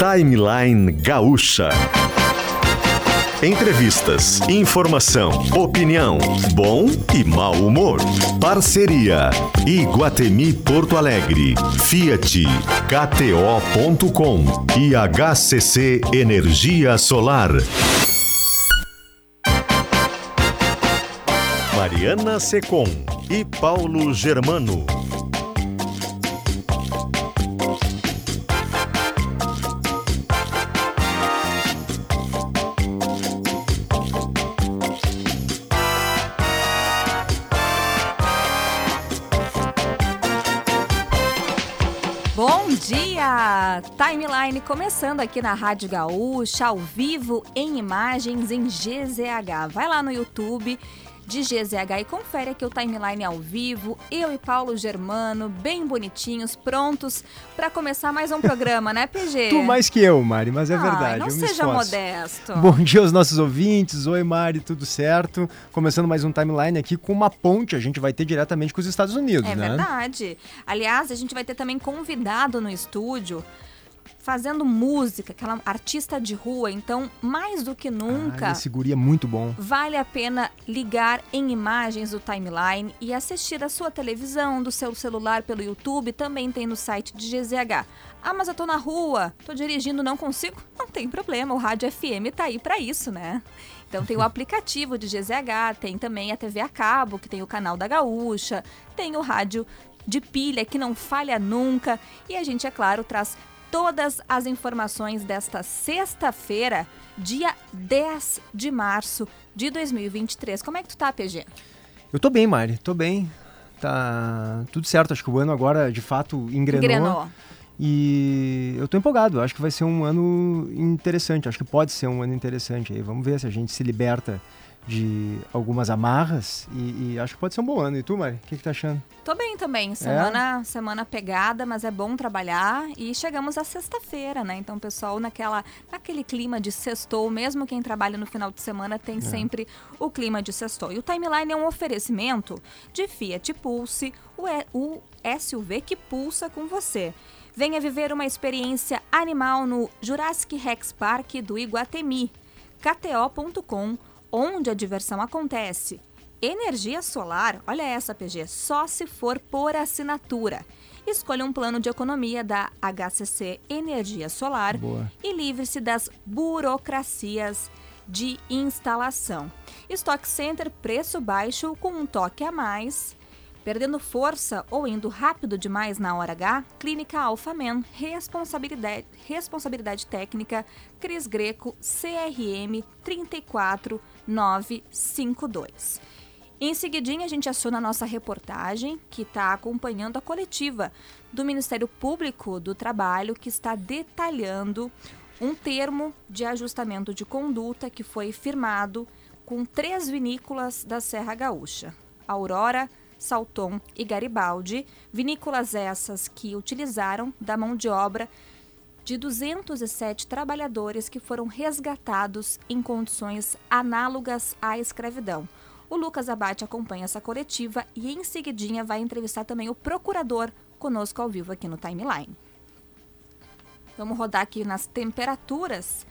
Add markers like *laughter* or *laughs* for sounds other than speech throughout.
Timeline Gaúcha. Entrevistas, informação, opinião, bom e mau humor. Parceria Iguatemi Porto Alegre, Fiat, KTO.com e HCC Energia Solar. Mariana Secom e Paulo Germano. Timeline começando aqui na Rádio Gaúcha, ao vivo, em imagens, em GZH. Vai lá no YouTube de GZH e confere aqui o timeline ao vivo. Eu e Paulo Germano, bem bonitinhos, prontos para começar mais um programa, né, PG? *laughs* Tu mais que eu, Mari, mas é Ai, verdade. Não seja modesto. Bom dia aos nossos ouvintes. Oi, Mari, tudo certo? Começando mais um timeline aqui com uma ponte. A gente vai ter diretamente com os Estados Unidos, É né? verdade. Aliás, a gente vai ter também convidado no estúdio fazendo música, aquela artista de rua. Então, mais do que Ah, nunca, esse guri é muito bom. vale a pena ligar em imagens do timeline e assistir da sua televisão, do seu celular pelo YouTube, também tem no site de GZH. Ah, mas eu tô na rua, tô dirigindo, não consigo? Não tem problema, o Rádio FM tá aí pra isso, né? Então tem o *laughs* aplicativo de GZH, tem também a TV a cabo, que tem o canal da Gaúcha, tem o rádio de pilha que não falha nunca e a gente, é claro, traz todas as informações desta sexta-feira, dia 10 de março de 2023. Como é que tu tá, PG? Eu tô bem, Mari, tô bem. Tá tudo certo. Acho que o ano agora, de fato, engrenou. Engrenou. E eu tô empolgado. Acho que vai ser um ano interessante. Acho que pode ser um ano interessante. Aí vamos ver se a gente se liberta de algumas amarras. E, e acho que pode ser um bom ano. E tu, Mari? O que, que tá achando? Tô bem também. Semana, semana pegada, mas é bom trabalhar. E chegamos à sexta-feira, né? Então, pessoal, naquela, naquele clima de sextou, mesmo quem trabalha no final de semana tem sempre o clima de sextou. E o timeline é um oferecimento de Fiat Pulse, o, E- o SUV que pulsa com você. Venha viver uma experiência animal no Jurassic Rex Park do Iguatemi. KTO.com, onde a diversão acontece. Energia solar, olha essa PG, só se for por assinatura. Escolha um plano de economia da HCC Energia Solar Boa. e livre-se das burocracias de instalação. Stock Center, preço baixo com um toque a mais. Perdendo força ou indo rápido demais na hora H, Clínica Alphaman, responsabilidade, responsabilidade técnica, Cris Greco, CRM 34952. Em seguidinha, a gente aciona a nossa reportagem, que está acompanhando a coletiva do Ministério Público do Trabalho, que está detalhando um termo de ajustamento de conduta que foi firmado com três vinícolas da Serra Gaúcha: Aurora, Salton e Garibaldi, vinícolas essas que utilizaram da mão de obra de 207 trabalhadores que foram resgatados em condições análogas à escravidão. O Lucas Abate acompanha essa coletiva e em seguidinha vai entrevistar também o procurador conosco ao vivo aqui no Timeline. Vamos rodar aqui nas temperaturas.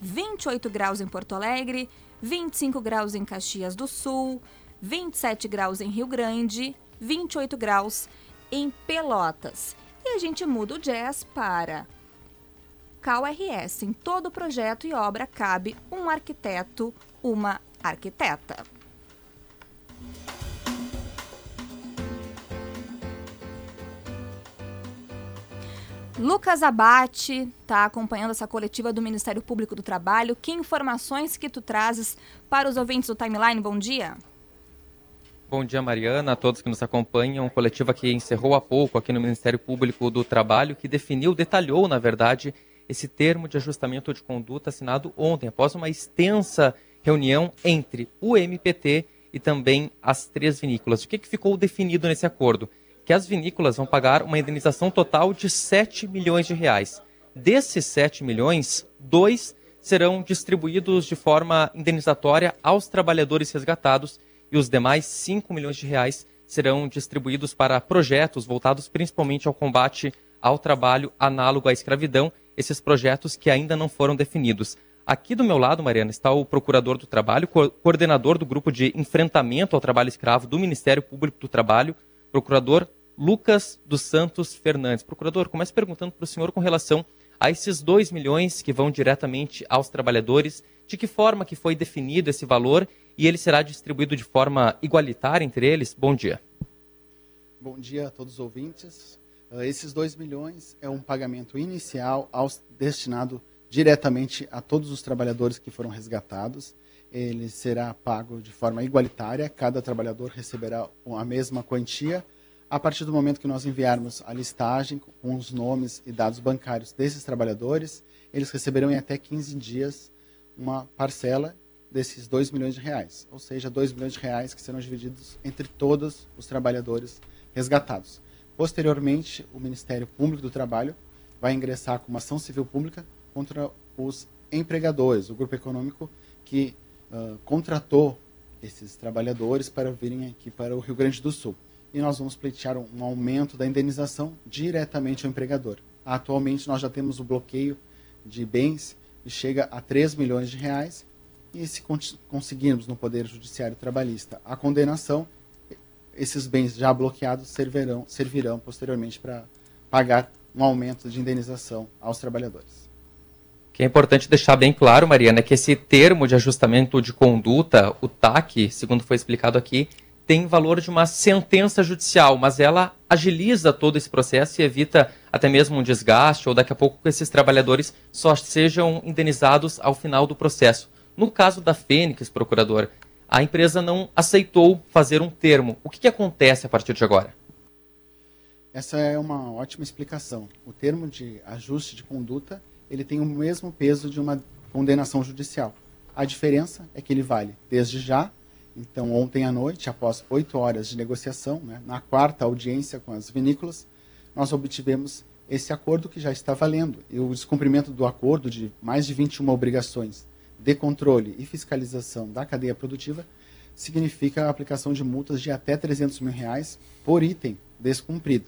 28 graus em Porto Alegre, 25 graus em Caxias do Sul, 27 graus em Rio Grande, 28 graus em Pelotas. E a gente muda o jazz para CalRS. Em todo projeto e obra cabe um arquiteto, uma arquiteta. Lucas Abate está acompanhando essa coletiva do Ministério Público do Trabalho. Que informações que tu trazes para os ouvintes do Timeline? Bom dia. Bom dia, Mariana, a todos que nos acompanham. Coletiva que encerrou há pouco aqui no Ministério Público do Trabalho, que definiu, detalhou, na verdade, esse termo de ajustamento de conduta assinado ontem, após uma extensa reunião entre o MPT e também as três vinícolas. O que, que ficou definido nesse acordo? Que as vinícolas vão pagar uma indenização total de 7 milhões de reais. Desses 7 milhões, dois serão distribuídos de forma indenizatória aos trabalhadores resgatados e os demais 5 milhões de reais serão distribuídos para projetos voltados principalmente ao combate ao trabalho análogo à escravidão esses projetos que ainda não foram definidos. Aqui do meu lado, Mariana, está o procurador do trabalho, co coordenador do grupo de enfrentamento ao trabalho escravo do Ministério Público do Trabalho, procurador Lucas dos Santos Fernandes. Procurador, começo perguntando para o senhor com relação a esses 2 milhões que vão diretamente aos trabalhadores, de que forma que foi definido esse valor e ele será distribuído de forma igualitária entre eles? Bom dia. Bom dia a todos os ouvintes. Uh, esses 2 milhões é um pagamento inicial aos, destinado diretamente a todos os trabalhadores que foram resgatados. Ele será pago de forma igualitária, cada trabalhador receberá a mesma quantia. A partir do momento que nós enviarmos a listagem com os nomes e dados bancários desses trabalhadores, eles receberão em até 15 dias uma parcela desses 2 milhões de reais, ou seja, 2 milhões de reais que serão divididos entre todos os trabalhadores resgatados. Posteriormente, o Ministério Público do Trabalho vai ingressar com uma ação civil pública contra os empregadores, o grupo econômico que uh, contratou esses trabalhadores para virem aqui para o Rio Grande do Sul. E nós vamos pleitear um aumento da indenização diretamente ao empregador. Atualmente nós já temos o bloqueio de bens que chega a 3 milhões de reais e se conseguirmos no Poder Judiciário Trabalhista a condenação, esses bens já bloqueados servirão, servirão posteriormente para pagar um aumento de indenização aos trabalhadores. Que é importante deixar bem claro, Mariana, que esse termo de ajustamento de conduta, o TAC, segundo foi explicado aqui, tem valor de uma sentença judicial, mas ela agiliza todo esse processo e evita até mesmo um desgaste ou daqui a pouco que esses trabalhadores só sejam indenizados ao final do processo. No caso da Fênix, procurador, a empresa não aceitou fazer um termo. O que, que acontece a partir de agora? Essa é uma ótima explicação. O termo de ajuste de conduta ele tem o mesmo peso de uma condenação judicial. A diferença é que ele vale desde já. Então, ontem à noite, após oito horas de negociação, né, na quarta audiência com as vinícolas, nós obtivemos esse acordo que já está valendo. E o descumprimento do acordo de mais de 21 obrigações de controle e fiscalização da cadeia produtiva significa a aplicação de multas de até 300 mil reais por item descumprido.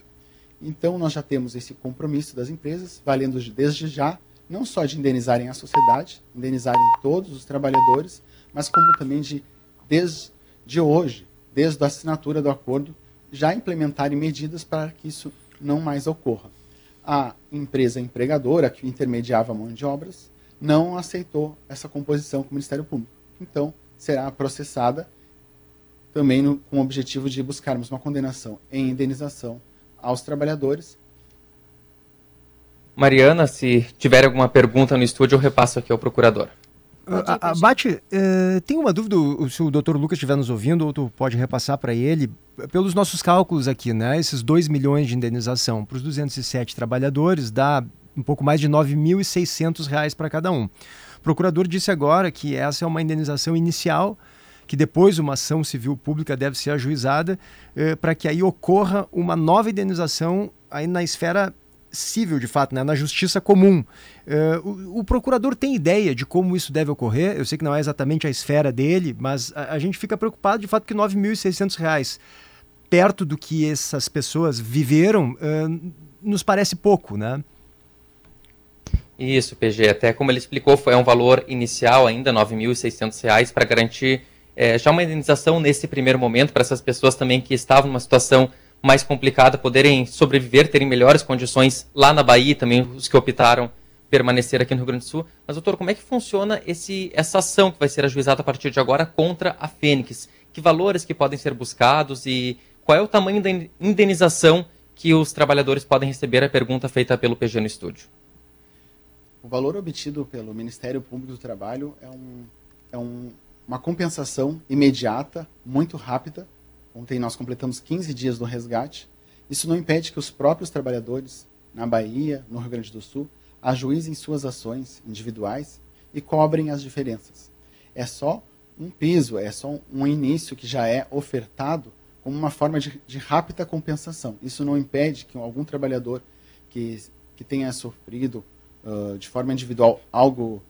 Então, nós já temos esse compromisso das empresas, valendo desde já, não só de indenizarem a sociedade, indenizarem todos os trabalhadores, mas como também de, desde hoje, desde a assinatura do acordo, já implementarem medidas para que isso não mais ocorra. A empresa empregadora, que intermediava a mão de obras, não aceitou essa composição com o Ministério Público. Então, será processada também no, com o objetivo de buscarmos uma condenação em indenização aos trabalhadores. Mariana, se tiver alguma pergunta no estúdio, eu repasso aqui ao procurador. A, a, Bate, uh, tem uma dúvida, se o doutor Lucas estiver nos ouvindo, ou tu pode repassar para ele, pelos nossos cálculos aqui, né, esses 2 milhões de indenização para os 207 trabalhadores dá um pouco mais de R$ 9.600 para cada um. O procurador disse agora que essa é uma indenização inicial, que depois uma ação civil pública deve ser ajuizada, eh, para que aí ocorra uma nova indenização aí na esfera civil, de fato, né? na justiça comum. Uh, o, o, procurador tem ideia de como isso deve ocorrer? Eu sei que não é exatamente a esfera dele, mas a, a gente fica preocupado de fato que R$ 9.600, perto do que essas pessoas viveram, uh, nos parece pouco, né? Isso, PG. Até como ele explicou, foi um valor inicial ainda, R$ 9.600, para garantir é, já uma indenização nesse primeiro momento, para essas pessoas também que estavam numa situação mais complicada poderem sobreviver, terem melhores condições lá na Bahia, também os que optaram permanecer aqui no Rio Grande do Sul. Mas, doutor, como é que funciona esse, essa ação que vai ser ajuizada a partir de agora contra a Fênix? Que valores que podem ser buscados e qual é o tamanho da indenização que os trabalhadores podem receber? A pergunta feita pelo PG no estúdio. O valor obtido pelo Ministério Público do Trabalho é, um, é um, uma compensação imediata, muito rápida. Ontem nós completamos 15 dias do resgate. Isso não impede que os próprios trabalhadores, na Bahia, no Rio Grande do Sul, ajuizem suas ações individuais e cobrem as diferenças. É só um piso, é só um início que já é ofertado como uma forma de, de rápida compensação. Isso não impede que algum trabalhador que, que tenha sofrido uh, de forma individual algo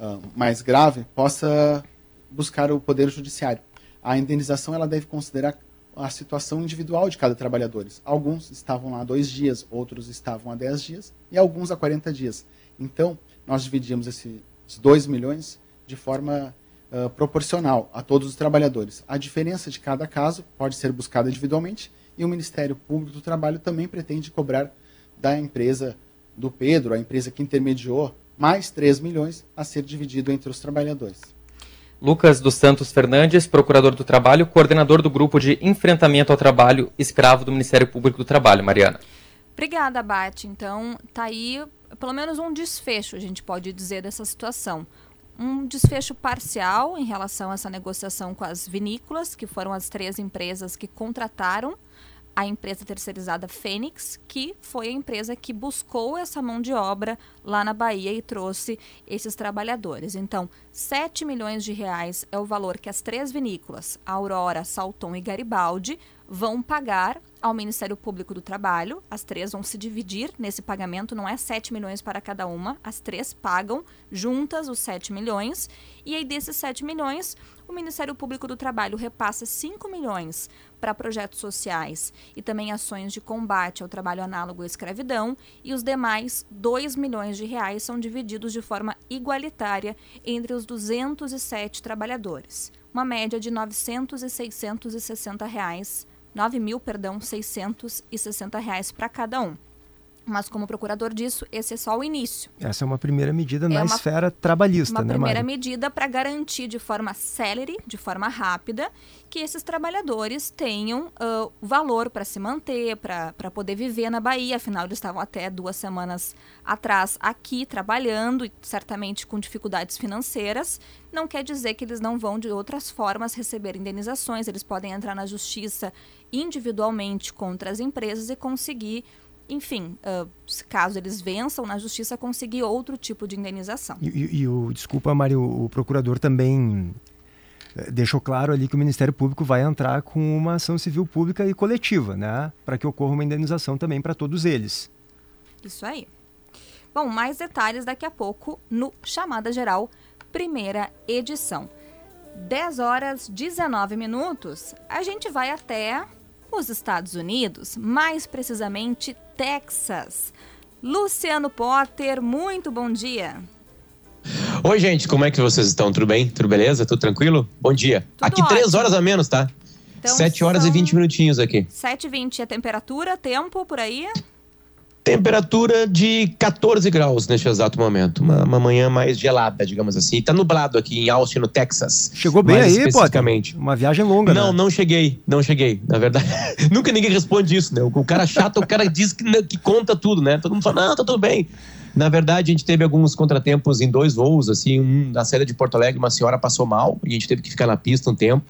uh, mais grave, possa buscar o poder judiciário. A indenização ela deve considerar a situação individual de cada trabalhador. Alguns estavam lá dois dias, outros estavam há 10 dias e alguns há 40 dias. Então, nós dividimos esses 2 milhões de forma uh, proporcional a todos os trabalhadores. A diferença de cada caso pode ser buscada individualmente e o Ministério Público do Trabalho também pretende cobrar da empresa do Pedro, a empresa que intermediou, mais 3 milhões a ser dividido entre os trabalhadores. Lucas dos Santos Fernandes, procurador do Trabalho, coordenador do Grupo de Enfrentamento ao Trabalho Escravo do Ministério Público do Trabalho. Mariana. Obrigada, Bate. Então, tá aí pelo menos um desfecho, a gente pode dizer, dessa situação. Um desfecho parcial em relação a essa negociação com as vinícolas, que foram as três empresas que contrataram a empresa terceirizada Fênix, que foi a empresa que buscou essa mão de obra lá na Bahia e trouxe esses trabalhadores. Então, 7 milhões de reais é o valor que as três vinícolas, Aurora, Salton e Garibaldi, vão pagar ao Ministério Público do Trabalho. As três vão se dividir nesse pagamento, não é 7 milhões para cada uma. As três pagam juntas os 7 milhões. E aí, desses 7 milhões, o Ministério Público do Trabalho repassa 5 milhões para projetos sociais e também ações de combate ao trabalho análogo à escravidão. E os demais 2 milhões de reais são divididos de forma igualitária entre os 207 trabalhadores. Uma média de 900 e 660 reais 9 mil, perdão, 660 reais para cada um. Mas, como procurador disso, esse é só o início. Essa é uma primeira medida é na uma, esfera trabalhista, uma né, Uma primeira Mari? medida para garantir de forma célere, de forma rápida, que esses trabalhadores tenham uh, valor para se manter, para poder viver na Bahia. Afinal, eles estavam até duas semanas atrás aqui trabalhando e certamente com dificuldades financeiras. Não quer dizer que eles não vão, de outras formas, receber indenizações. Eles podem entrar na justiça individualmente contra as empresas e conseguir enfim, uh, caso eles vençam na justiça, conseguir outro tipo de indenização. E, e, e o, desculpa, Mário, o procurador também eh, deixou claro ali que o Ministério Público vai entrar com uma ação civil pública e coletiva, né? Para que ocorra uma indenização também para todos eles. Isso aí. Bom, mais detalhes daqui a pouco no Chamada Geral, primeira edição. 10 horas 19 minutos, a gente vai até os Estados Unidos, mais precisamente Texas. Luciano Potter, muito bom dia. Oi, gente, como é que vocês estão? Tudo bem? Tudo beleza? Tudo tranquilo? Bom dia. Tudo aqui ótimo. três horas a menos, tá? Então, 7 horas e 20 minutinhos aqui. 7h20 a temperatura, tempo por aí? Temperatura de 14 graus neste exato momento. Uma, uma manhã mais gelada, digamos assim. Tá nublado aqui em Austin, no Texas. Chegou bem aí, especificamente. Uma viagem longa, Não, né? não cheguei, não cheguei. Na verdade, *laughs* nunca ninguém responde isso, né? O cara chato, o cara diz que, que conta tudo, né? Todo mundo fala, não, tá tudo bem. Na verdade, a gente teve alguns contratempos em dois voos, assim, um na saída de Porto Alegre, uma senhora passou mal e a gente teve que ficar na pista um tempo.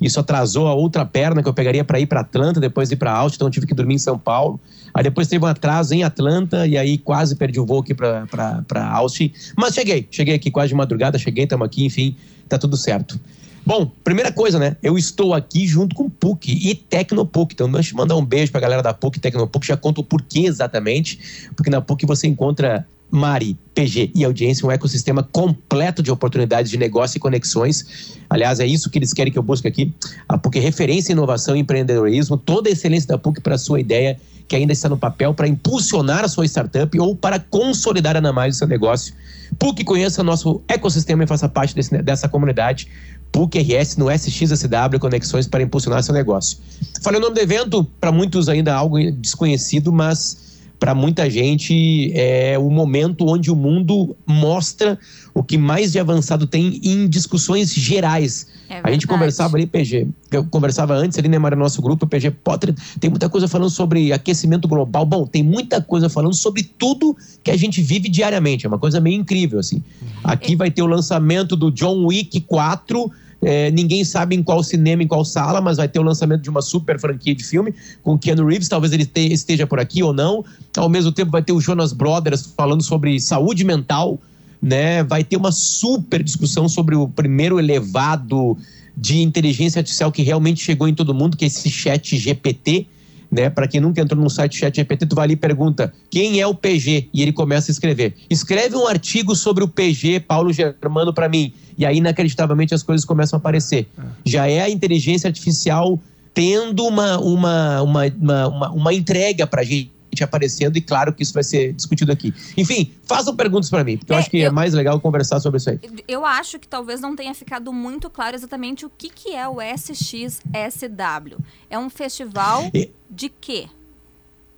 Isso atrasou a outra perna que eu pegaria para ir para Atlanta, depois ir para Austin, então eu tive que dormir em São Paulo. Aí depois teve um atraso em Atlanta e aí quase perdi o voo aqui para Austin. Mas cheguei, cheguei aqui quase de madrugada, cheguei, estamos aqui, enfim, tá tudo certo. Bom, primeira coisa, né? Eu estou aqui junto com PUC e Tecnopuc. Então, deixa mandar um beijo pra galera da PUC e Tecnopuc. Já conto o porquê exatamente. Porque na PUC você encontra Mari, PG e audiência, um ecossistema completo de oportunidades de negócio e conexões. Aliás, é isso que eles querem que eu busque aqui. A PUC é referência em inovação e empreendedorismo, toda a excelência da PUC para a sua ideia, que ainda está no papel, para impulsionar a sua startup ou para consolidar ainda mais o seu negócio. PUC conheça nosso ecossistema e faça parte desse, dessa comunidade. PUC RS no SXSW, conexões para impulsionar seu negócio. Falei o nome do evento, para muitos ainda algo desconhecido, mas para muita gente é o momento onde o mundo mostra o que mais de avançado tem em discussões gerais. É a gente conversava ali, PG, eu conversava antes ali, né, Mara, no nosso grupo, PG Potter, tem muita coisa falando sobre aquecimento global. Bom, tem muita coisa falando sobre tudo que a gente vive diariamente. É uma coisa meio incrível, assim. Aqui vai ter o lançamento do John Wick 4. É, ninguém sabe em qual cinema, em qual sala, mas vai ter o lançamento de uma super franquia de filme com Keanu Reeves. Talvez ele te- esteja por aqui ou não. Ao mesmo tempo, vai ter o Jonas Brothers falando sobre saúde mental. Né? Vai ter uma super discussão sobre o primeiro elevado de inteligência artificial que realmente chegou em todo mundo, que é esse chat GPT. Né? Para quem nunca entrou no site chat GPT, tu vai ali e pergunta quem é o PG e ele começa a escrever. Escreve um artigo sobre o PG, Paulo Germano, para mim. E aí, inacreditavelmente, as coisas começam a aparecer. Já é a inteligência artificial tendo uma, uma, uma, uma, uma, uma entrega para gente aparecendo, e claro que isso vai ser discutido aqui. Enfim, façam perguntas para mim, porque é, eu acho que é eu, é mais legal conversar sobre isso aí. Eu acho que talvez não tenha ficado muito claro exatamente o que, que é o SXSW. É um festival e... de quê?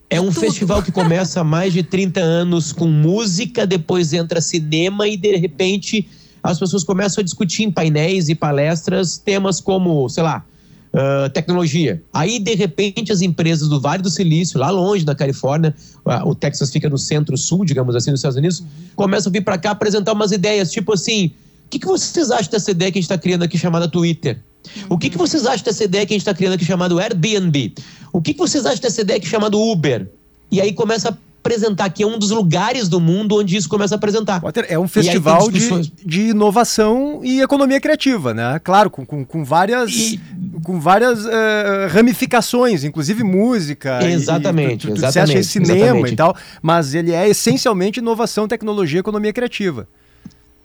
É um Tudo. festival que começa há mais de 30 anos com música, depois entra cinema e de repente as pessoas começam a discutir em painéis e palestras temas como, sei lá, tecnologia. Aí, de repente, as empresas do Vale do Silício, lá longe da Califórnia, o Texas fica no centro-sul, digamos assim, dos Estados Unidos, começam a vir para cá apresentar umas ideias, tipo assim: o que, que vocês acham dessa ideia que a gente está criando aqui chamada Twitter? O que, que vocês acham dessa ideia que a gente está criando aqui chamado Airbnb? O que, que vocês acham dessa ideia aqui chamado Uber? E aí começa apresentar, que é um dos lugares do mundo onde isso começa a apresentar. Potter, é um festival de, de inovação e economia criativa, né? Claro, com, com, com várias, e... com várias uh, ramificações, inclusive música. Exatamente. E, tu, tu, exatamente, cinema exatamente. e tal, mas ele é essencialmente inovação, tecnologia e economia criativa.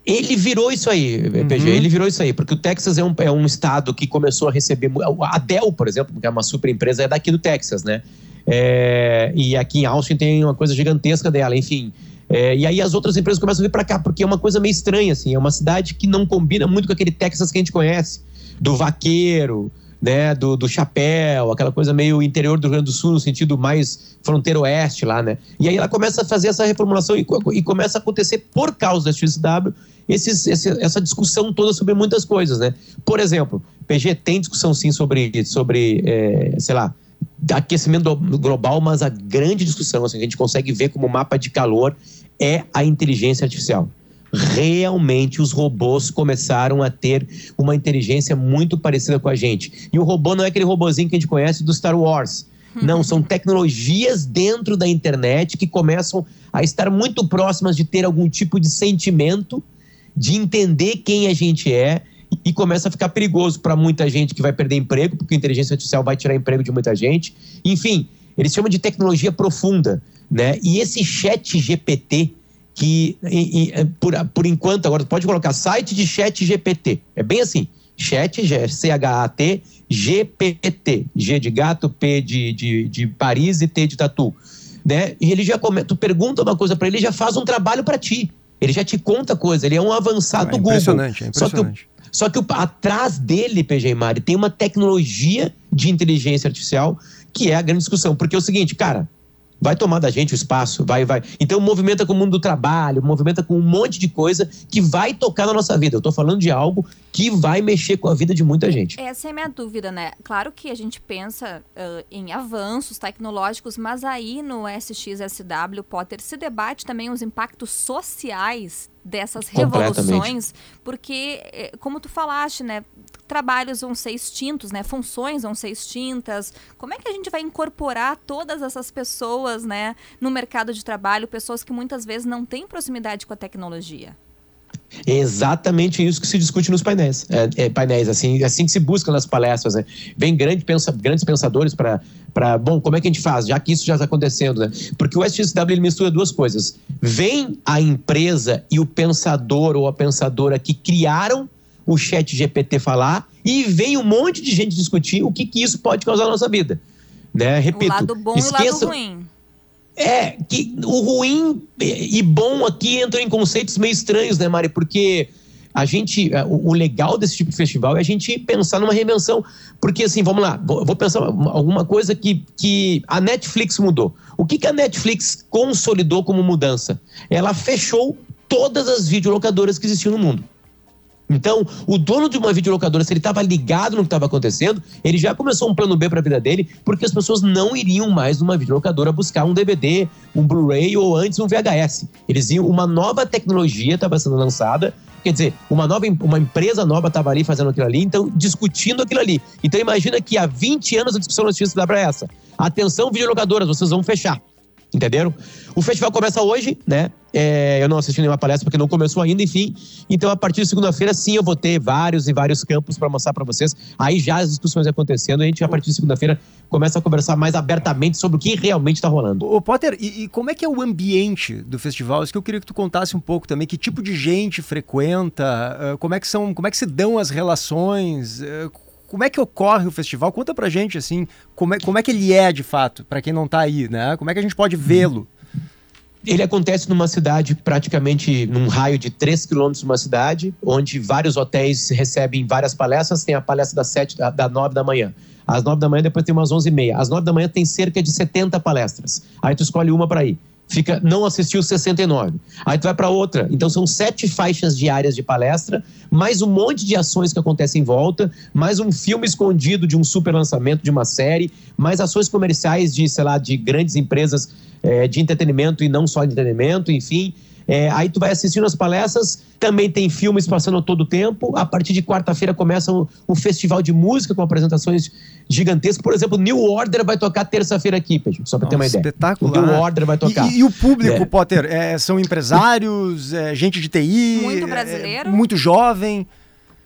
Ele virou isso aí, PG, uhum. ele virou isso aí, porque o Texas é um, é um estado que começou a receber. A Dell, por exemplo, que é uma super empresa, é daqui do Texas, né? É, e aqui em Austin tem uma coisa gigantesca dela, enfim. É, e aí as outras empresas começam a vir para cá, porque é uma coisa meio estranha, assim. É uma cidade que não combina muito com aquele Texas que a gente conhece, do vaqueiro, né, do, do chapéu, aquela coisa meio interior do Rio Grande do Sul, no sentido mais fronteira oeste lá, né? E aí ela começa a fazer essa reformulação e, e começa a acontecer por causa da XW esses, esse, essa discussão toda sobre muitas coisas, né? Por exemplo, PG tem discussão sim sobre, sobre é, sei lá, aquecimento global, mas a grande discussão assim, que a gente consegue ver como mapa de calor é a inteligência artificial. Realmente os robôs começaram a ter uma inteligência muito parecida com a gente. E o robô não é aquele robôzinho que a gente conhece do Star Wars. Não, são tecnologias dentro da internet que começam a estar muito próximas de ter algum tipo de sentimento, de entender quem a gente é e começa a ficar perigoso para muita gente que vai perder emprego, porque a inteligência artificial vai tirar emprego de muita gente. Enfim, eles chamam de tecnologia profunda, né? E esse chat GPT, que e, e, é, por, por enquanto, agora pode colocar site de chat GPT, é bem assim, chat, C-H-A-T, GPT, G de gato, P de, de, de Paris e T de tatu, né? E ele já começa, tu pergunta uma coisa para ele, ele já faz um trabalho para ti. Ele já te conta coisa, ele é um avançado é, impressionante, Google. É impressionante. Só que só que o, atrás dele, PG Mari, tem uma tecnologia de inteligência artificial que é a grande discussão. Porque é o seguinte, cara, vai tomar da gente o espaço, vai, vai. Então movimenta com o mundo do trabalho, movimenta com um monte de coisa que vai tocar na nossa vida. Eu tô falando de algo que vai mexer com a vida de muita gente. Essa é a minha dúvida, né? Claro que a gente pensa uh, em avanços tecnológicos, mas aí no SXSW Potter se debate também os impactos sociais dessas revoluções, porque eh, como tu falaste, né, trabalhos vão ser extintos, né? Funções vão ser extintas. Como é que a gente vai incorporar todas essas pessoas, né, no mercado de trabalho, pessoas que muitas vezes não têm proximidade com a tecnologia? É exatamente isso que se discute nos painéis, é, é, painéis assim, assim que se busca nas palestras. Né? Vem grande pensa, grandes pensadores para, bom, como é que a gente faz, já que isso já está acontecendo, né? Porque o SXW ele mistura duas coisas. Vem a empresa e o pensador ou a pensadora que criaram o chat GPT falar e vem um monte de gente discutir o que, que isso pode causar na nossa vida. Né? Repito, o lado bom e o lado ruim. É, que o ruim e bom aqui entram em conceitos meio estranhos, né, Mari? Porque a gente, é, o, legal desse tipo de festival é a gente pensar numa reinvenção. Porque, assim, vamos lá, vou, pensar alguma coisa que, que a Netflix mudou. O que, que a Netflix consolidou como mudança? Ela fechou todas as videolocadoras que existiam no mundo. Então, o dono de uma videolocadora, se ele estava ligado no que estava acontecendo, ele já começou um plano B para a vida dele, porque as pessoas não iriam mais numa videolocadora buscar um DVD, um Blu-ray ou antes um VHS. Eles iam, uma nova tecnologia estava sendo lançada, quer dizer, uma nova uma empresa nova estava ali fazendo aquilo ali, então discutindo aquilo ali. Então imagina que há 20 anos a discussão notícia dá para essa. Atenção videolocadoras, vocês vão fechar. Entenderam? O festival começa hoje, né? É, eu não assisti nenhuma palestra porque não começou ainda, enfim. Então, a partir de segunda-feira, sim, eu vou ter vários e vários campos para mostrar para vocês. Aí já as discussões acontecendo, a gente, a partir de segunda-feira, começa a conversar mais abertamente sobre o que realmente está rolando. Ô, Potter, e, e, como é que é o ambiente do festival? Isso que eu queria que tu contasse um pouco também. Que tipo de gente frequenta? Uh, como é que são, como é que se dão as relações? Como é que ocorre o festival? Conta pra gente, assim, como é, como é que ele é de fato, para quem não tá aí, né? Como é que a gente pode vê-lo? Ele acontece numa cidade, praticamente num raio de 3 quilômetros de uma cidade, onde vários hotéis recebem várias palestras. Tem a palestra das 7 da, da 9 da manhã. Às 9 da manhã, depois tem umas 11 e meia. Às 9 da manhã tem cerca de 70 palestras. Aí tu escolhe uma para ir fica não assistiu 69. Aí tu vai para outra. Então são sete faixas diárias de palestra, mais um monte de ações que acontecem em volta, mais um filme escondido de um super lançamento de uma série, mais ações comerciais de, sei lá, de grandes empresas é, de entretenimento e não só de entretenimento, enfim. É, aí tu vai assistindo as palestras, também tem filmes passando todo o tempo. A partir de quarta-feira começa um, um, festival de música com apresentações gigantescas. Por exemplo, New Order vai tocar terça-feira aqui, Pedro, só para ter uma ideia. Espetacular. O New Order vai tocar. E, e o público, é. Potter, é, são empresários, é, gente de TI, muito brasileiro, muito jovem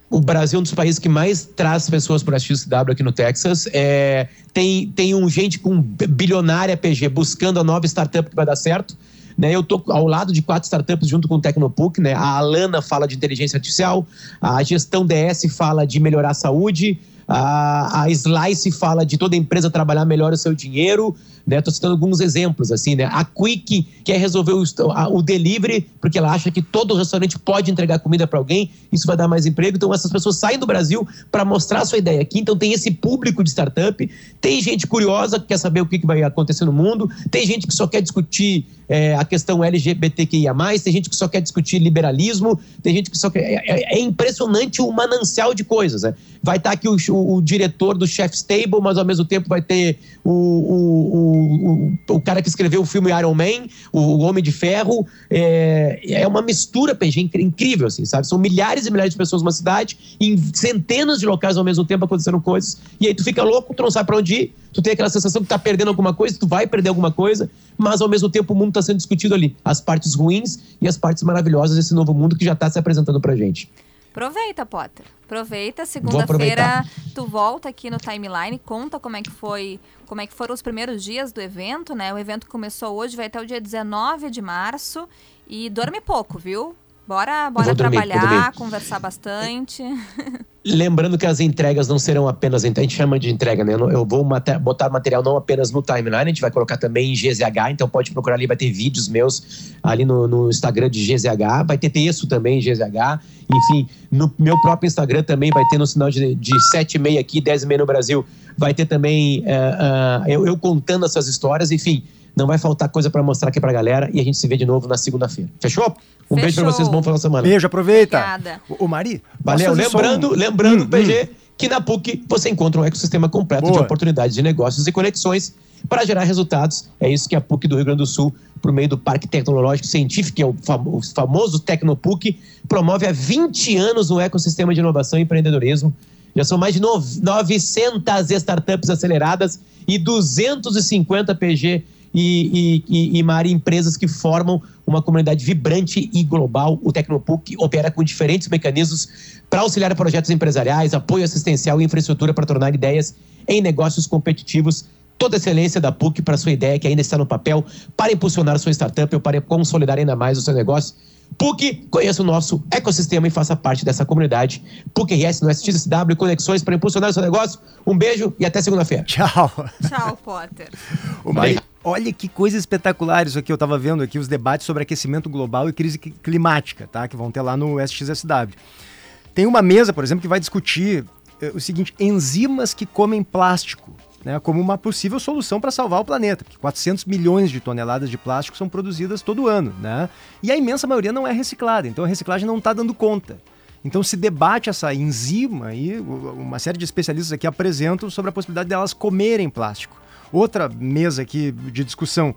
o Brasil é um dos países que mais traz pessoas para a XW aqui no Texas. É, tem, tem um gente com bilionária PG buscando a nova startup que vai dar certo. Né? Eu estou ao lado de quatro startups junto com o Tecnopuc. Né? A Alana fala de inteligência artificial, a gestão DS fala de melhorar a saúde, a, a Slice fala de toda empresa trabalhar melhor o seu dinheiro, né? Tô citando alguns exemplos, assim, né? A Quick quer resolver o, a, o delivery, porque ela acha que todo restaurante pode entregar comida para alguém, isso vai dar mais emprego. Então, essas pessoas saem do Brasil para mostrar a sua ideia aqui. Então, tem esse público de startup, tem gente curiosa que quer saber o que, que vai acontecer no mundo, tem gente que só quer discutir é, a questão LGBTQIA, tem gente que só quer discutir liberalismo, tem gente que só quer. É, é, é impressionante o manancial de coisas, né? Vai estar tá aqui o, o, o diretor do Chef's Table, mas ao mesmo tempo vai ter o, o o, o, cara que escreveu o filme Iron Man, o, Homem de Ferro. É, é uma mistura, PG, incrível, assim, sabe? São milhares e milhares de pessoas numa cidade, em centenas de locais ao mesmo tempo acontecendo coisas. E aí tu fica louco, tu não sabe pra onde ir, tu tem aquela sensação que tá perdendo alguma coisa, tu vai perder alguma coisa, mas ao mesmo tempo o mundo está sendo discutido ali. As partes ruins e as partes maravilhosas desse novo mundo que já está se apresentando pra gente. Aproveita, Potter. Aproveita. Segunda-feira tu volta aqui no timeline, conta como é que foi, como é que foram os primeiros dias do evento, né? O evento começou hoje, vai até o dia 19 de março. E dorme pouco, viu? Bora, bora trabalhar, conversar bastante. Lembrando que as entregas não serão apenas. A gente chama de entrega, né? Eu vou botar material não apenas no timeline, a gente vai colocar também em GZH, então pode procurar ali, vai ter vídeos meus ali no, no Instagram de GZH, vai ter texto também em GZH. Enfim, no meu próprio Instagram também vai ter no sinal de, de 7 e meia aqui, 10 e meia no Brasil, vai ter também uh, uh, eu, eu contando essas histórias, enfim. Não vai faltar coisa para mostrar aqui pra galera e a gente se vê de novo na segunda-feira. Fechou? Um Fechou. beijo pra vocês, bom final de semana. Beijo, aproveita. Obrigada. O, o Mari, Valeu, lembrando, um... lembrando, hum, PG, hum. que na PUC você encontra um ecossistema completo Boa. de oportunidades de negócios e conexões para gerar resultados. É isso que a PUC do Rio Grande do Sul, por meio do Parque Tecnológico Científico, que é o famoso Tecnopuc, promove há 20 anos no ecossistema de inovação e empreendedorismo. Já são mais de 900 startups aceleradas e 250 PG e, e, e Mari, empresas que formam uma comunidade vibrante e global. O Tecnopuc opera com diferentes mecanismos para auxiliar projetos empresariais, apoio assistencial e infraestrutura para tornar ideias em negócios competitivos. Toda a excelência da PUC para sua ideia que ainda está no papel, para impulsionar sua startup ou para consolidar ainda mais o seu negócio. PUC, conheça o nosso ecossistema e faça parte dessa comunidade. PUC RS no SXSW, conexões para impulsionar o seu negócio. Um beijo e até segunda-feira. Tchau. Tchau, Potter. O Mari, olha que coisa espetacular isso aqui. Eu estava vendo aqui os debates sobre aquecimento global e crise climática, tá? Que vão ter lá no SXSW. Tem uma mesa, por exemplo, que vai discutir eh, o seguinte: enzimas que comem plástico né, como uma possível solução para salvar o planeta, porque 400 milhões de toneladas de plástico são produzidas todo ano, né? E a imensa maioria não é reciclada, então a reciclagem não está dando conta. Então se debate essa enzima e uma série de especialistas aqui apresentam sobre a possibilidade delas comerem plástico. Outra mesa aqui de discussão.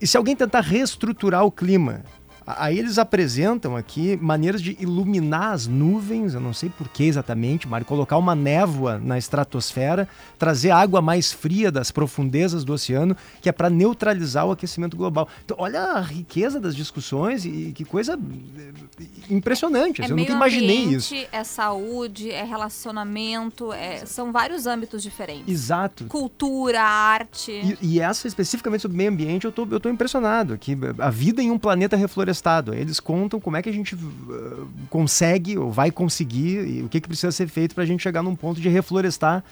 E se alguém tentar reestruturar o clima, Aí eles apresentam aqui maneiras de iluminar as nuvens, eu não sei por que exatamente, Mário, colocar uma névoa na estratosfera, trazer água mais fria das profundezas do oceano, que é para neutralizar o aquecimento global. Então, olha a riqueza das discussões e que coisa eh, impressionante. É eu nunca imaginei ambiente, isso. É saúde, é relacionamento, é, são vários âmbitos diferentes. Exato. Cultura, arte. E, e essa especificamente sobre meio ambiente, eu tô, eu tô impressionado. Que a vida em um planeta reflorestado eles contam como é que a gente uh, consegue ou vai conseguir e o que, que precisa ser feito para a gente chegar num ponto de reflorestar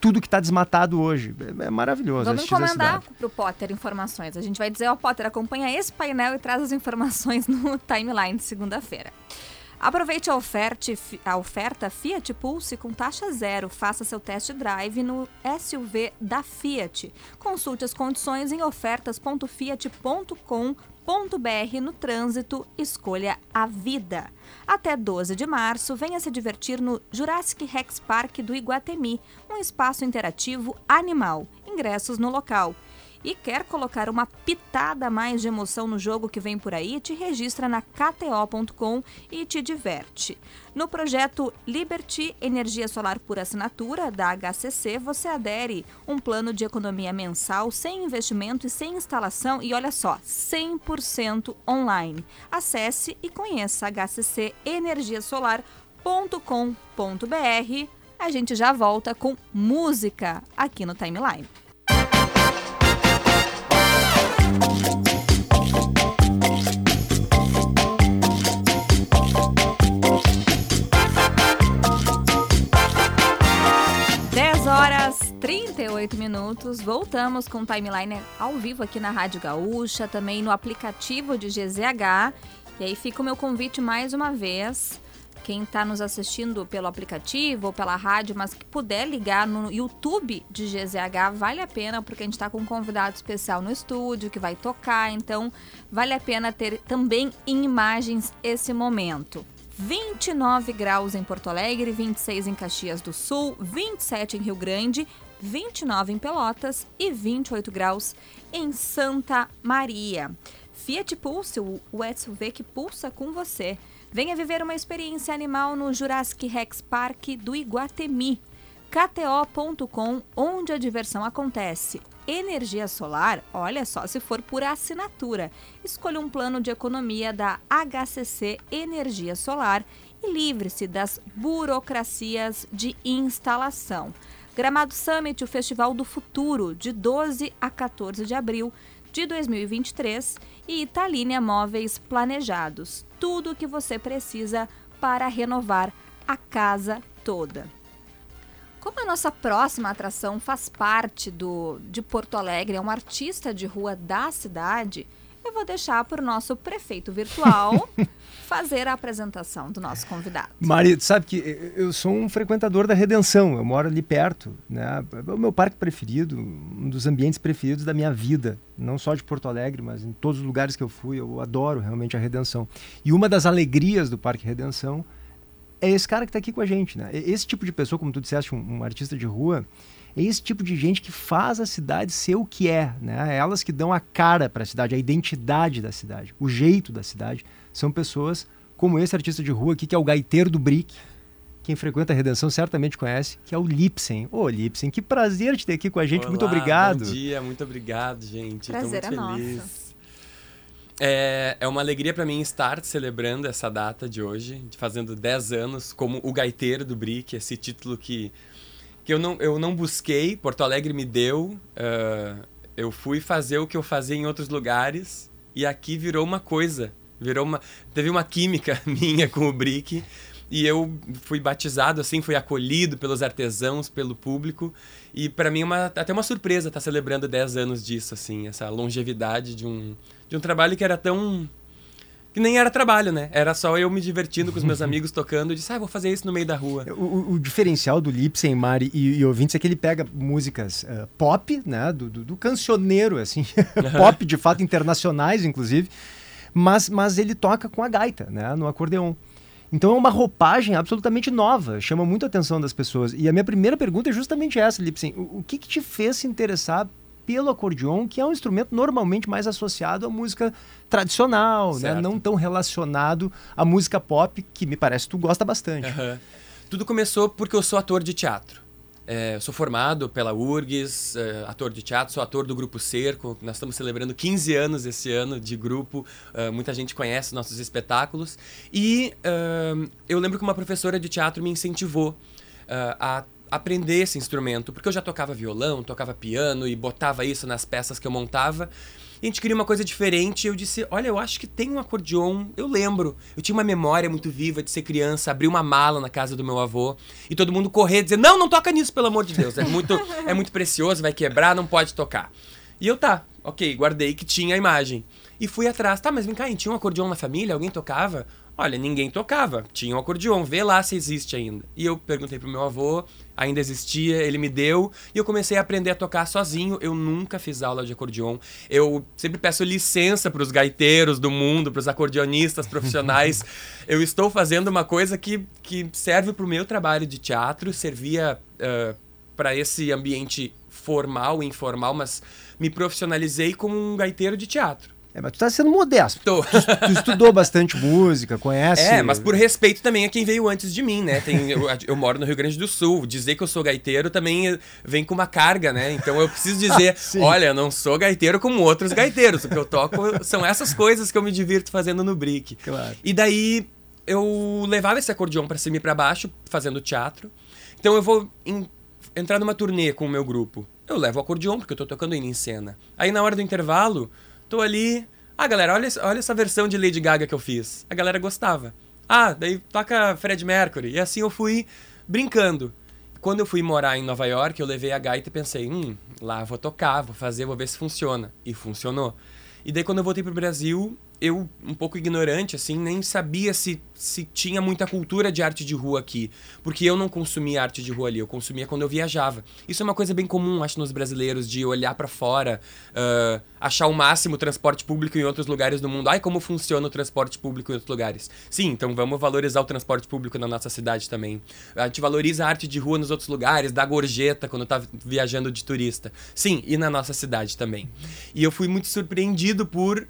tudo que está desmatado hoje. É, é maravilhoso. Vamos encomendar para o Potter informações. A gente vai dizer, ó, oh, Potter, acompanha esse painel e traz as informações no *laughs* timeline de segunda-feira. Aproveite a oferta, a oferta Fiat Pulse com taxa zero. Faça seu test drive no SUV da Fiat. Consulte as condições em ofertas.fiat.com.br no trânsito. Escolha a vida. Até 12 de março, venha se divertir no Jurassic Rex Park do Iguatemi, um espaço interativo animal. Ingressos no local e quer colocar uma pitada mais de emoção no jogo que vem por aí, te registra na kto.com e te diverte. No projeto Liberty Energia Solar por Assinatura da HCC, você adere um plano de economia mensal sem investimento e sem instalação e olha só, 100% online. Acesse e conheça hccenergiasolar.com.br. A gente já volta com música aqui no Timeline. Horas 38 minutos. Voltamos com o timeline ao vivo aqui na Rádio Gaúcha, também no aplicativo de GZH. E aí fica o meu convite mais uma vez. Quem está nos assistindo pelo aplicativo ou pela rádio, mas que puder ligar no YouTube de GZH, vale a pena, porque a gente está com um convidado especial no estúdio que vai tocar, então vale a pena ter também em imagens esse momento. 29 graus em Porto Alegre, 26 em Caxias do Sul, 27 em Rio Grande, 29 em Pelotas e 28 graus em Santa Maria. Fiat Pulse, o SUV que pulsa com você. Venha viver uma experiência animal no Jurassic Rex Park do Iguatemi. KTO.com, onde a diversão acontece energia solar, olha só, se for por assinatura, escolha um plano de economia da HCC Energia Solar e livre-se das burocracias de instalação. Gramado Summit, o Festival do Futuro, de 12 a 14 de abril de 2023 e Italínia Móveis Planejados. Tudo o que você precisa para renovar a casa toda. Como a nossa próxima atração faz parte do de Porto Alegre, é um artista de rua da cidade, eu vou deixar para o nosso prefeito virtual *laughs* fazer a apresentação do nosso convidado. Marido, sabe que eu sou um frequentador da Redenção, eu moro ali perto, né? É o meu parque preferido, um dos ambientes preferidos da minha vida, não só de Porto Alegre, mas em todos os lugares que eu fui, eu adoro realmente a Redenção. E uma das alegrias do Parque Redenção é esse cara que está aqui com a gente, né? Esse tipo de pessoa, como tu disseste, um, um, artista de rua, é esse tipo de gente que faz a cidade ser o que é, né? É elas que dão a cara para a cidade, a identidade da cidade, o jeito da cidade. São pessoas como esse artista de rua aqui, que é o gaiteiro do Brick. Quem frequenta a Redenção certamente conhece, que é o Lipsen. Ô, Lipsen, que prazer te ter aqui com a gente. Olá, muito obrigado. Bom dia, muito obrigado, gente. Prazer Tô muito é feliz. nosso. É, é uma alegria para mim estar celebrando essa data de hoje, fazendo 10 anos como o gaiteiro do Brick, esse título que, que eu, não, eu não busquei, Porto Alegre me deu. Uh, eu fui fazer o que eu fazia em outros lugares e aqui virou uma coisa, virou uma teve uma química *laughs* minha com o Brick e eu fui batizado assim, fui acolhido pelos artesãos, pelo público e para mim é uma, até uma surpresa estar celebrando 10 anos disso assim, essa longevidade de um de um trabalho que era tão que nem era trabalho, né? Era só eu me divertindo com os meus *laughs* amigos tocando e disse, ah, vou fazer isso no meio da rua. O, o, diferencial do Lipsen, Mari e, e, ouvintes é que ele pega músicas uh, pop, né? Do, do, do cancioneiro, assim, *laughs* pop de fato internacionais, inclusive, mas, mas ele toca com a gaita, né? No acordeon. Então é uma roupagem absolutamente nova, chama muito a atenção das pessoas. E a minha primeira pergunta é justamente essa, Lipsen. O, o que, que te fez se interessar pelo acordeon, que é um instrumento normalmente mais associado à música tradicional, né? não tão relacionado à música pop, que me parece que tu gosta bastante. Uhum. Tudo começou porque eu sou ator de teatro. É, sou formado pela URGS, é, ator de teatro, sou ator do Grupo Cerco. Nós estamos celebrando 15 anos esse ano de grupo. Uh, muita gente conhece nossos espetáculos. E uh, eu lembro que uma professora de teatro me incentivou uh, a aprender esse instrumento, porque eu já tocava violão, tocava piano e botava isso nas peças que eu montava. E a gente queria uma coisa diferente. Eu disse: Olha, eu acho que tem um acordeon. Eu lembro. Eu tinha uma memória muito viva de ser criança, abrir uma mala na casa do meu avô e todo mundo correr e dizer: Não, não toca nisso, pelo amor de Deus. É muito, é muito precioso, vai quebrar, não pode tocar. E eu tá, ok, guardei que tinha a imagem. E fui atrás. Tá, mas vem cá, tinha um acordeon na família? Alguém tocava? Olha, ninguém tocava. Tinha um acordeon, vê lá se existe ainda. E eu perguntei pro meu avô, ainda existia, ele me deu, e eu comecei a aprender a tocar sozinho. Eu nunca fiz aula de acordeon. Eu sempre peço licença pros gaiteiros do mundo, pros acordeonistas profissionais. *laughs* eu estou fazendo uma coisa que, que serve pro meu trabalho de teatro, servia uh, para esse ambiente formal e informal, mas me profissionalizei como um gaiteiro de teatro. É, mas tu tá sendo modesto. Tô. Tu, tu estudou bastante música, conhece. É, mas por respeito também a quem veio antes de mim, né? Tem, eu, eu moro no Rio Grande do Sul. Dizer que eu sou gaiteiro também vem com uma carga, né? Então eu preciso dizer: *laughs* olha, eu não sou gaiteiro como outros gaiteiros. O que eu toco são essas coisas que eu me divirto fazendo no Brick. Claro. E daí eu levava esse acordeão pra cima e pra baixo, fazendo teatro. Então eu vou em- entrar numa turnê com o meu grupo. Eu levo o acordeão, porque eu tô tocando ele em cena. Aí na hora do intervalo, tô ali. Ah, galera, olha, olha essa versão de Lady Gaga que eu fiz. A galera gostava. Ah, daí toca Fred Mercury. E assim eu fui brincando. Quando eu fui morar em Nova York, eu levei a gaita e pensei, hum, lá vou tocar, vou fazer, vou ver se funciona. E funcionou. E daí quando eu voltei pro Brasil, eu, um pouco ignorante, assim, nem sabia se, se tinha muita cultura de arte de rua aqui. Porque eu não consumia arte de rua ali, eu consumia quando eu viajava. Isso é uma coisa bem comum, acho, nos brasileiros, de olhar pra fora, ah, achar o máximo o transporte público em outros lugares do mundo. Ai, como funciona o transporte público em outros lugares. Sim, então vamos valorizar o transporte público na nossa cidade também. A gente valoriza a arte de rua nos outros lugares, dá gorjeta quando tá viajando de turista. Sim, e na nossa cidade também. E eu fui muito surpreendido por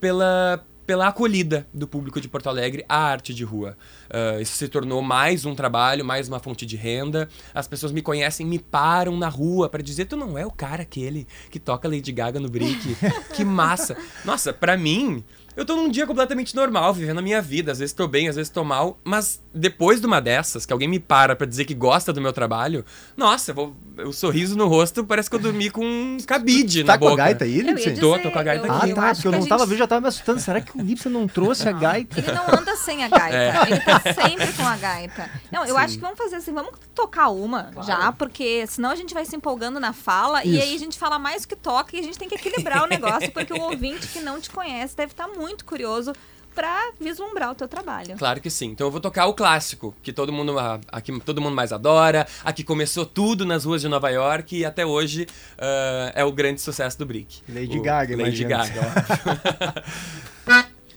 pela, pela acolhida do público de Porto Alegre à arte de rua. Ah, isso se tornou mais um trabalho, mais uma fonte de renda. As pessoas me conhecem, me param na rua para dizer: Tu não é o cara aquele que toca Lady Gaga no Brick? *laughs* que massa! Nossa, pra mim. Eu tô num dia completamente normal, vivendo a minha vida. Às vezes tô bem, às vezes tô mal. Mas depois de uma dessas, que alguém me para pra dizer que gosta do meu trabalho, nossa, eu vou- o sorriso no rosto parece que eu dormi com um cabide na Tá com boca. a gaita aí, Eu ia Libsen? dizer, Tô, tô com a gaita eu- Ah, aqui. eu tá, porque eu não tava gente- vendo, já tava me assustando. Será que o Libsen não trouxe a gaita? Ele não anda sem a gaita. É. Ele tá sempre com a gaita. Não, eu acho que vamos fazer assim, vamos tocar uma já, porque senão a gente vai se empolgando na fala e Isso. aí a gente fala mais do que toca e a gente tem que equilibrar o negócio, porque o ouvinte que não te conhece deve estar muito curioso pra vislumbrar o teu trabalho. Claro que sim. Então eu vou tocar o clássico, que todo mundo, a, a que todo mundo mais adora, a que começou tudo nas ruas de Nova York e até hoje ah, é o grande sucesso do Brick. Lady O Gaga, Lady imagina. Gaga.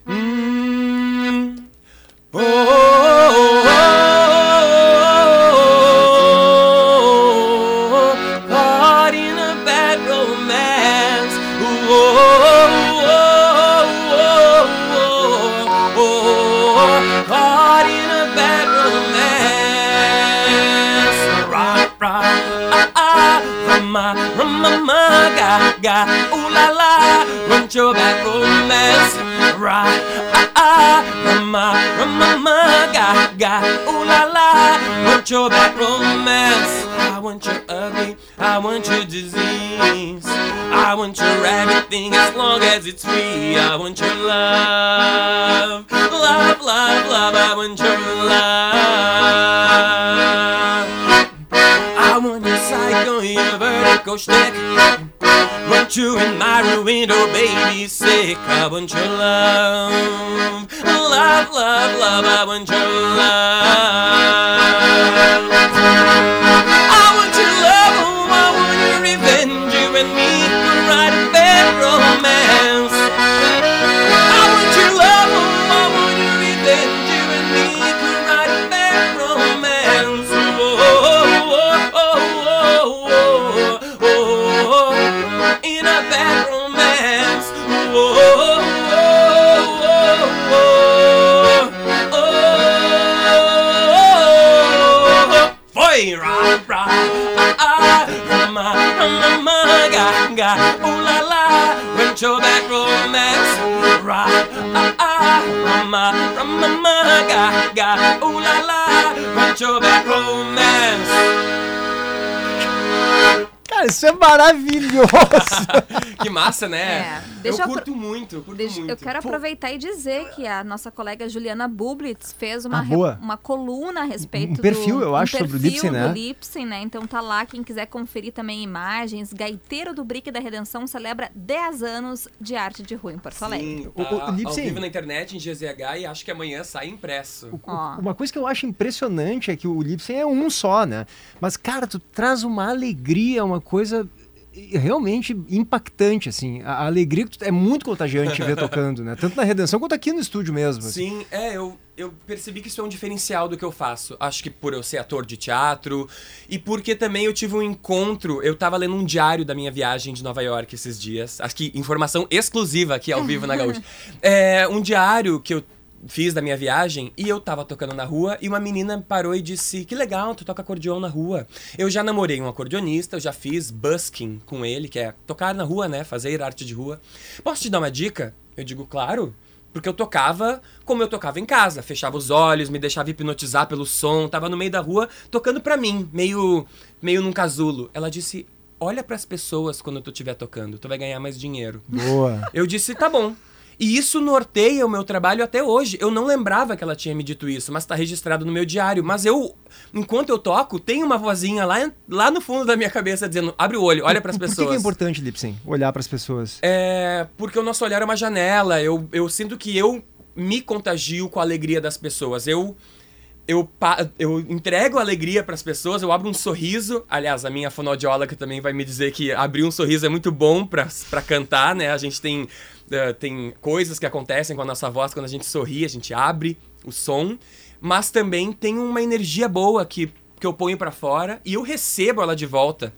Hum, oh, oh, oh, ga, ga, ooh la la, run your back romance. Rock, ah, ah, rama, rama, ma, ga, ga, ooh la la, run your back romance. I want your ugly, I want your disease. I want your everything as long as it's free. I want your love, love, love, love. I want your love. I want your psycho, your vertical shtick. Want you in my window, baby, sick. I want your love, love, love, love. I want your love. la, from mama, ga, ga, ooh la la, Rancho Back Romance. Cara, isso é maravilhoso! *laughs* que massa, né? É, deixa eu eu curto muito, eu curto Deixa- muito. eu quero aproveitar e dizer que a nossa colega Juliana Bublitz fez uma, Ah, re- boa. uma coluna a respeito Um perfil, do, eu acho, um sobre o Lipsin, né? do Lipsin, né? Então tá lá, quem quiser conferir também imagens. Gaiteiro do Brick da Redenção celebra 10 anos de arte de rua em Porto Alegre. Sim, O- tá o- o ao Lipsin- vivo na internet, em GZH, e acho que amanhã sai impresso. Ó. Uma coisa que eu acho impressionante é que o Lipsen é um só, né? Mas, cara, tu traz uma alegria, uma coisa realmente impactante, assim. A alegria que tu- é muito contagiante ver *laughs* tocando, né? Tanto na Redenção quanto aqui no estúdio mesmo. assim. Sim, é, eu, eu percebi que isso é um diferencial do que eu faço. Acho que por eu ser ator de teatro e porque também eu tive um encontro. Eu tava lendo um diário da minha viagem de Nova York esses dias. Acho que informação exclusiva aqui ao vivo na Gaúcha. *laughs* É um diário que eu fiz da minha viagem e eu tava tocando na rua e uma menina parou e disse: Que legal, tu toca acordeon na rua. Eu já namorei um acordeonista, eu já fiz busking com ele, que é tocar na rua, né? Fazer arte de rua. Posso te dar uma dica? Eu digo, claro. Porque eu tocava como eu tocava em casa, fechava os olhos, me deixava hipnotizar pelo som, tava no meio da rua tocando pra mim, meio meio num casulo. Ela disse: "Olha pras pessoas quando tu estiver tocando, tu vai ganhar mais dinheiro". Boa. Eu disse: "Tá bom". E isso norteia o meu trabalho até hoje. Eu não lembrava que ela tinha me dito isso, mas tá registrado no meu diário. Mas eu, enquanto eu toco, tem uma vozinha lá, lá no fundo da minha cabeça dizendo: abre o olho, olha pras Por pessoas. que, que é importante, Lipsen? Olhar para as pessoas. É, porque o nosso olhar é uma janela. Eu, eu sinto que eu me contagio com a alegria das pessoas. Eu eu, eu entrego alegria para as pessoas, eu abro um sorriso. Aliás, a minha fonoaudióloga também vai me dizer que abrir um sorriso é muito bom para cantar, né? A gente tem, eh, tem coisas que acontecem com a nossa voz quando a gente sorri, a gente abre o som. Mas também tem uma energia boa que, que eu ponho para fora e eu recebo ela de volta.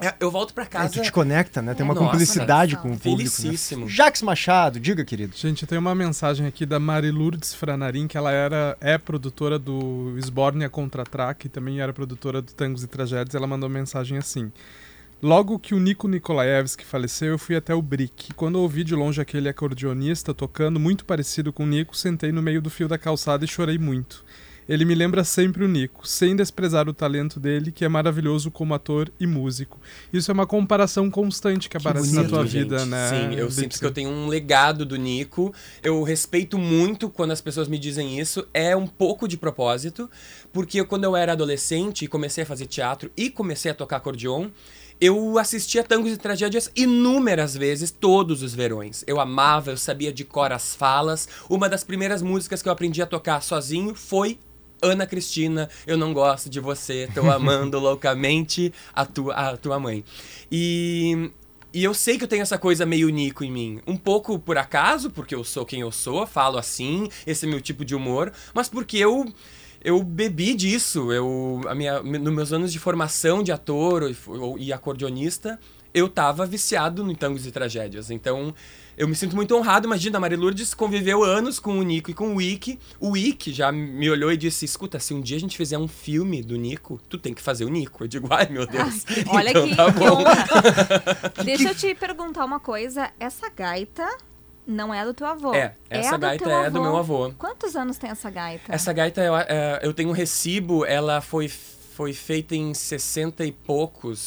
É, Eu volto para É, casa. tu te conecta, né? Tem uma Nossa, cumplicidade cara. com o público. Né? Felicíssimo. Jax Machado, diga, querido. Gente, tem uma mensagem aqui da Marilourdes Franarim, que ela era, é produtora do Sbornia Contra-Track e também era produtora do Tangos e Tragédias. Ela mandou mensagem assim. Logo que o Nico Nikolaevski faleceu, eu fui até o Brick. Quando eu ouvi de longe aquele acordeonista tocando, muito parecido com o Nico, sentei no meio do fio da calçada e chorei muito. Ele me lembra sempre o Nico, sem desprezar o talento dele, que é maravilhoso como ator e músico. Isso é uma comparação constante que aparece na bonito, tua gente. vida, né? Sim, eu Lipsin? sinto que eu tenho um legado do Nico. Eu respeito muito quando as pessoas me dizem isso. É um pouco de propósito, porque quando eu era adolescente e comecei a fazer teatro e comecei a tocar acordeon, eu assistia tangos e tragédias inúmeras vezes, todos os verões. Eu amava, eu sabia de cor as falas. Uma das primeiras músicas que eu aprendi a tocar sozinho foi Ana Cristina, eu não gosto de você, tô amando *laughs* loucamente a tua, a tua mãe. E, e eu sei que eu tenho essa coisa meio Nico em mim. Um pouco por acaso, porque eu sou quem eu sou, falo assim, esse é meu tipo de humor, mas porque eu. Eu bebi disso. Eu, a minha, nos meus anos de formação de ator e, e acordeonista, eu tava viciado em tangos e tragédias. Então, eu me sinto muito honrado. Imagina, a Mari Lourdes conviveu anos com o Nico e com o Wick. O Wick já me olhou e disse: Escuta, se um dia a gente fizer um filme do Nico, tu tem que fazer o Nico. Eu digo: Ai, meu Deus. *laughs* Olha então, que, tá que honra. *laughs* Deixa eu te perguntar uma coisa. Essa gaita não é do teu avô. É, essa do gaita teu é do meu avô. Quantos anos tem essa gaita? Essa gaita, eu, é, eu tenho um recibo, ela foi, foi feita em 60 e poucos.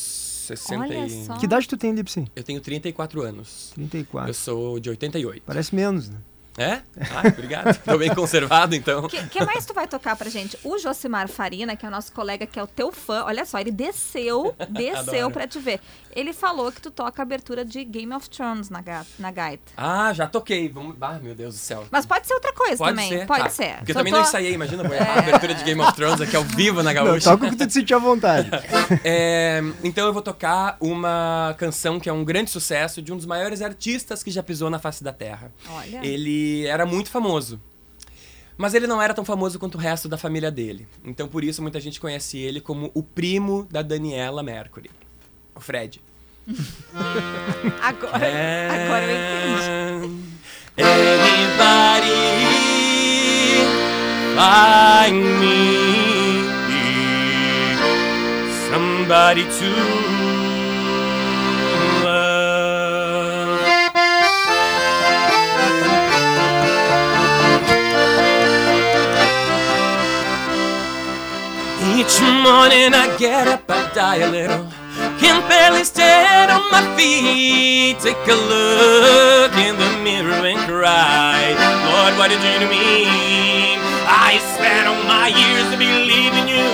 60 Olha e... só. Que idade tu tem, Lipsen? Eu tenho 34 anos. 34. Eu sou de 88. Parece menos, né? É? Ah, obrigado. *laughs* Tô bem conservado, então. O que, que mais tu vai tocar pra gente? O Josimar Farina, que é o nosso colega, que é o teu fã, olha só, ele desceu, *laughs* desceu pra te ver. Ele falou que tu toca a abertura de Game of Thrones na, ga- na gaita. Ah, já toquei. Vamos... Ah, meu Deus do céu. Mas pode ser outra coisa Pode também. ser? Pode Tá. ser. Porque eu também tô- não ensaiei, imagina, errar a abertura de Game of Thrones aqui ao vivo na Não, Gaúcha. toca o que tu te sentir à vontade. *laughs* É, então eu vou tocar uma canção que é um grande sucesso de um dos maiores artistas que já pisou na face da Terra. Olha. Ele era muito famoso. Mas ele não era tão famoso quanto o resto da família dele. Então por isso muita gente conhece ele como o primo da Daniela Mercury. O Fred. *laughs* Agora, É. agora eu entendi. Anybody find me somebody to Each morning I get up, I die a little. can barely stand on my feet. Take a look in the mirror and cry. Lord, what did you do to me? I spent all my years in you,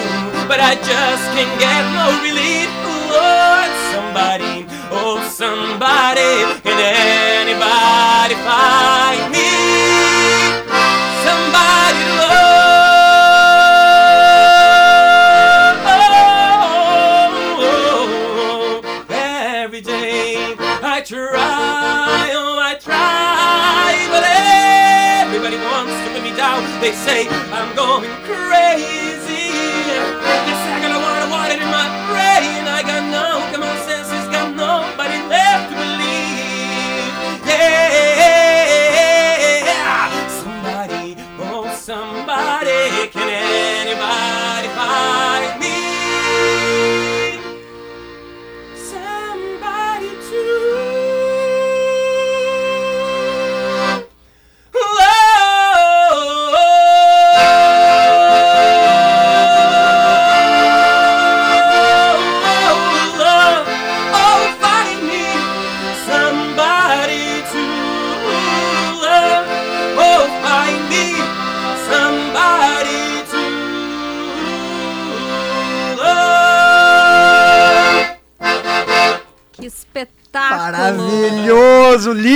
but I just can't get no relief. Lord, somebody, oh somebody, can anybody find me? They say I'm going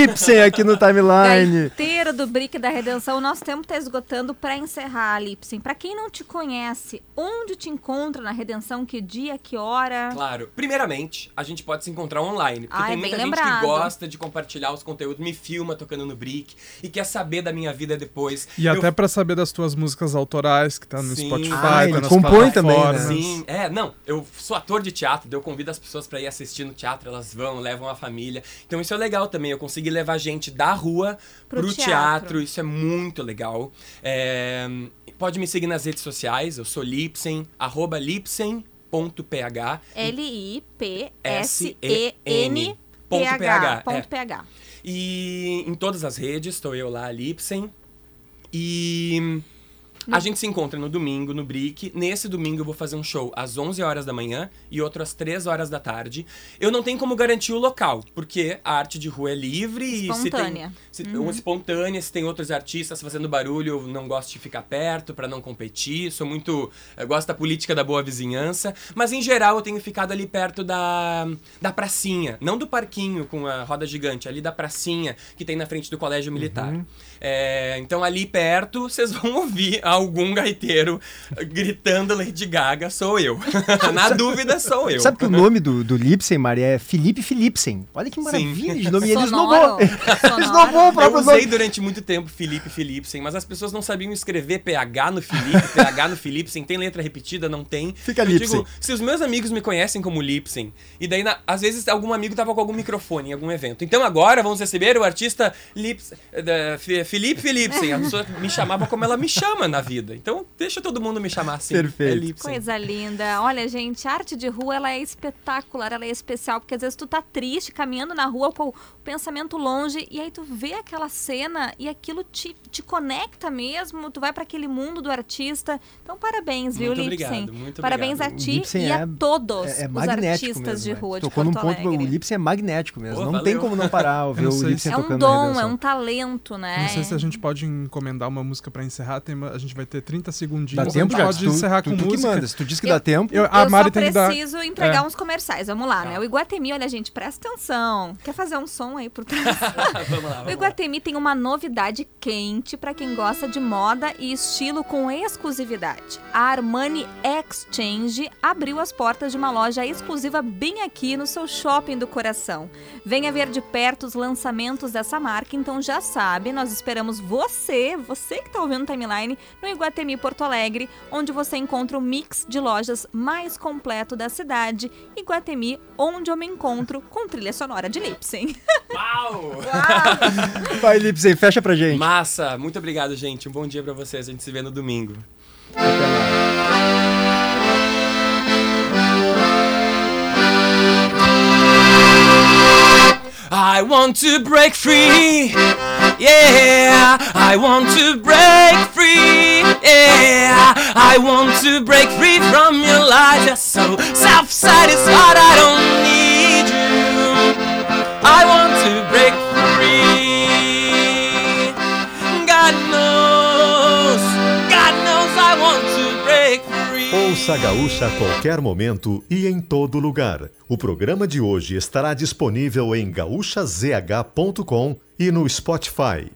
Lipsen aqui no timeline. Gaiteiro do Brick da Redenção. O nosso tempo está esgotando para encerrar, Lipsen. Para quem não te conhece, onde te encontra na Redenção? Que dia, que hora? Claro. Primeiramente, a gente pode se encontrar online. Porque Ah, é tem bem muita gente lembrado. que gosta de compartilhar os conteúdos, me filma tocando no Brick e quer saber da minha vida depois. E Eu- até pra saber das tuas músicas autorais, que tá no Sim. Spotify, Ah, tá nas compõe também, né? Sim, é, não, eu sou ator de teatro, eu convido as pessoas pra ir assistir no teatro, elas vão, levam a família. Então isso é legal também, eu consegui levar gente da rua Pro pro, teatro. teatro. Isso é muito legal. É, pode me seguir nas redes sociais, eu sou Lipsen, arroba lipsen.ph. L-I-P-S-E-N. Ponto PH. PH, Ponto é. PH. E em todas as redes, estou eu lá, Lipsen. E a gente se encontra no domingo, no Brick. Nesse domingo eu vou fazer um show às 11 horas da manhã e outro às 3 horas da tarde. Eu não tenho como garantir o local, porque a arte de rua é livre e se Espontânea. tem se, ou espontânea, se tem outros artistas fazendo barulho, eu não gosto de ficar perto pra não competir. Sou muito, eu gosto da política da boa vizinhança, mas em geral eu tenho ficado ali perto da da pracinha, não do parquinho com a roda gigante, ali da pracinha que tem na frente do colégio militar. É, então ali perto vocês vão ouvir algum gaiteiro gritando Lady Gaga, sou eu. *laughs* Na dúvida, sou eu. Sabe que o nome do, do Lipsen, Maria, é Felipe Philipsen. Olha que maravilha de nome. Ele Sonoro. esnobou. Ele esnobou o Eu próprio usei nome. durante muito tempo Felipe Philipsen, mas as pessoas não sabiam escrever PH no Felipe, PH no Philipsen. Tem letra repetida? Não tem. Fica Eu Lipsen. digo, se os meus amigos me conhecem como Lipsen, e daí na- às vezes algum amigo tava com algum microfone em algum evento. Então agora vamos receber o artista Lipsen, da, Fi- Felipe Philipsen. A pessoa me chamava como ela me chama na vida. Então deixa todo mundo me chamar assim. Perfeito. É Lipsen. Coisa linda. Olha, gente, a arte de rua ela é espetacular, ela é especial, porque às vezes tu tá triste, caminhando na rua com pensamento longe, e aí tu vê aquela cena e aquilo te, te conecta mesmo, tu vai para aquele mundo do artista. Então, parabéns, viu, Muito Lipsen? obrigado, muito parabéns obrigado. a ti Lipsen e é- a todos É, é os magnético artistas mesmo. de né? rua de Tocou num Porto ponto, Alegre. o Lipsen é magnético mesmo. Pô, não tem valeu. como não parar *laughs* ver Eu o Lipsen se- É um dom, é um talento, né? Não sei se a gente pode encomendar uma música pra encerrar. Tem uma- a gente vai ter 30 segundinhos. Dá a tempo, pode Tu, encerrar tu, com tu que música. manda. Se tu diz que Eu- dá tempo... Eu, a eu Mari só tem que dar. preciso entregar É. uns comerciais. Vamos lá, Tá. né? O Iguatemi, olha, gente, presta atenção. Quer fazer um som aí por trás? *laughs* vamos lá, O vamos lá. Iguatemi tem uma novidade quente para quem gosta de moda e estilo com exclusividade. A Armani Exchange abriu as portas de uma loja exclusiva bem aqui no seu shopping do coração. Venha ver de perto os lançamentos dessa marca, então já sabe, nós esperamos você, você que está ouvindo o timeline, no Iguatemi Porto Alegre, onde você encontra o mix de lojas mais completo da cidade. Iguatemi, onde eu me encontro com trilha sonora de Lipsen. *laughs* Uau! Vai, Lipsen, fecha pra gente. Massa! Muito obrigado, gente. Um bom dia pra vocês. A gente se vê no domingo. I want to break free. Yeah, I want to break free. Yeah. Yeah, I want to break free from your lies. You're so self satisfied, I don't need you. I want to break free. God knows, God knows I want to break free. Ouça Gaúcha a qualquer momento e em todo lugar. O programa de hoje estará disponível em gaúchazh.com e no Spotify.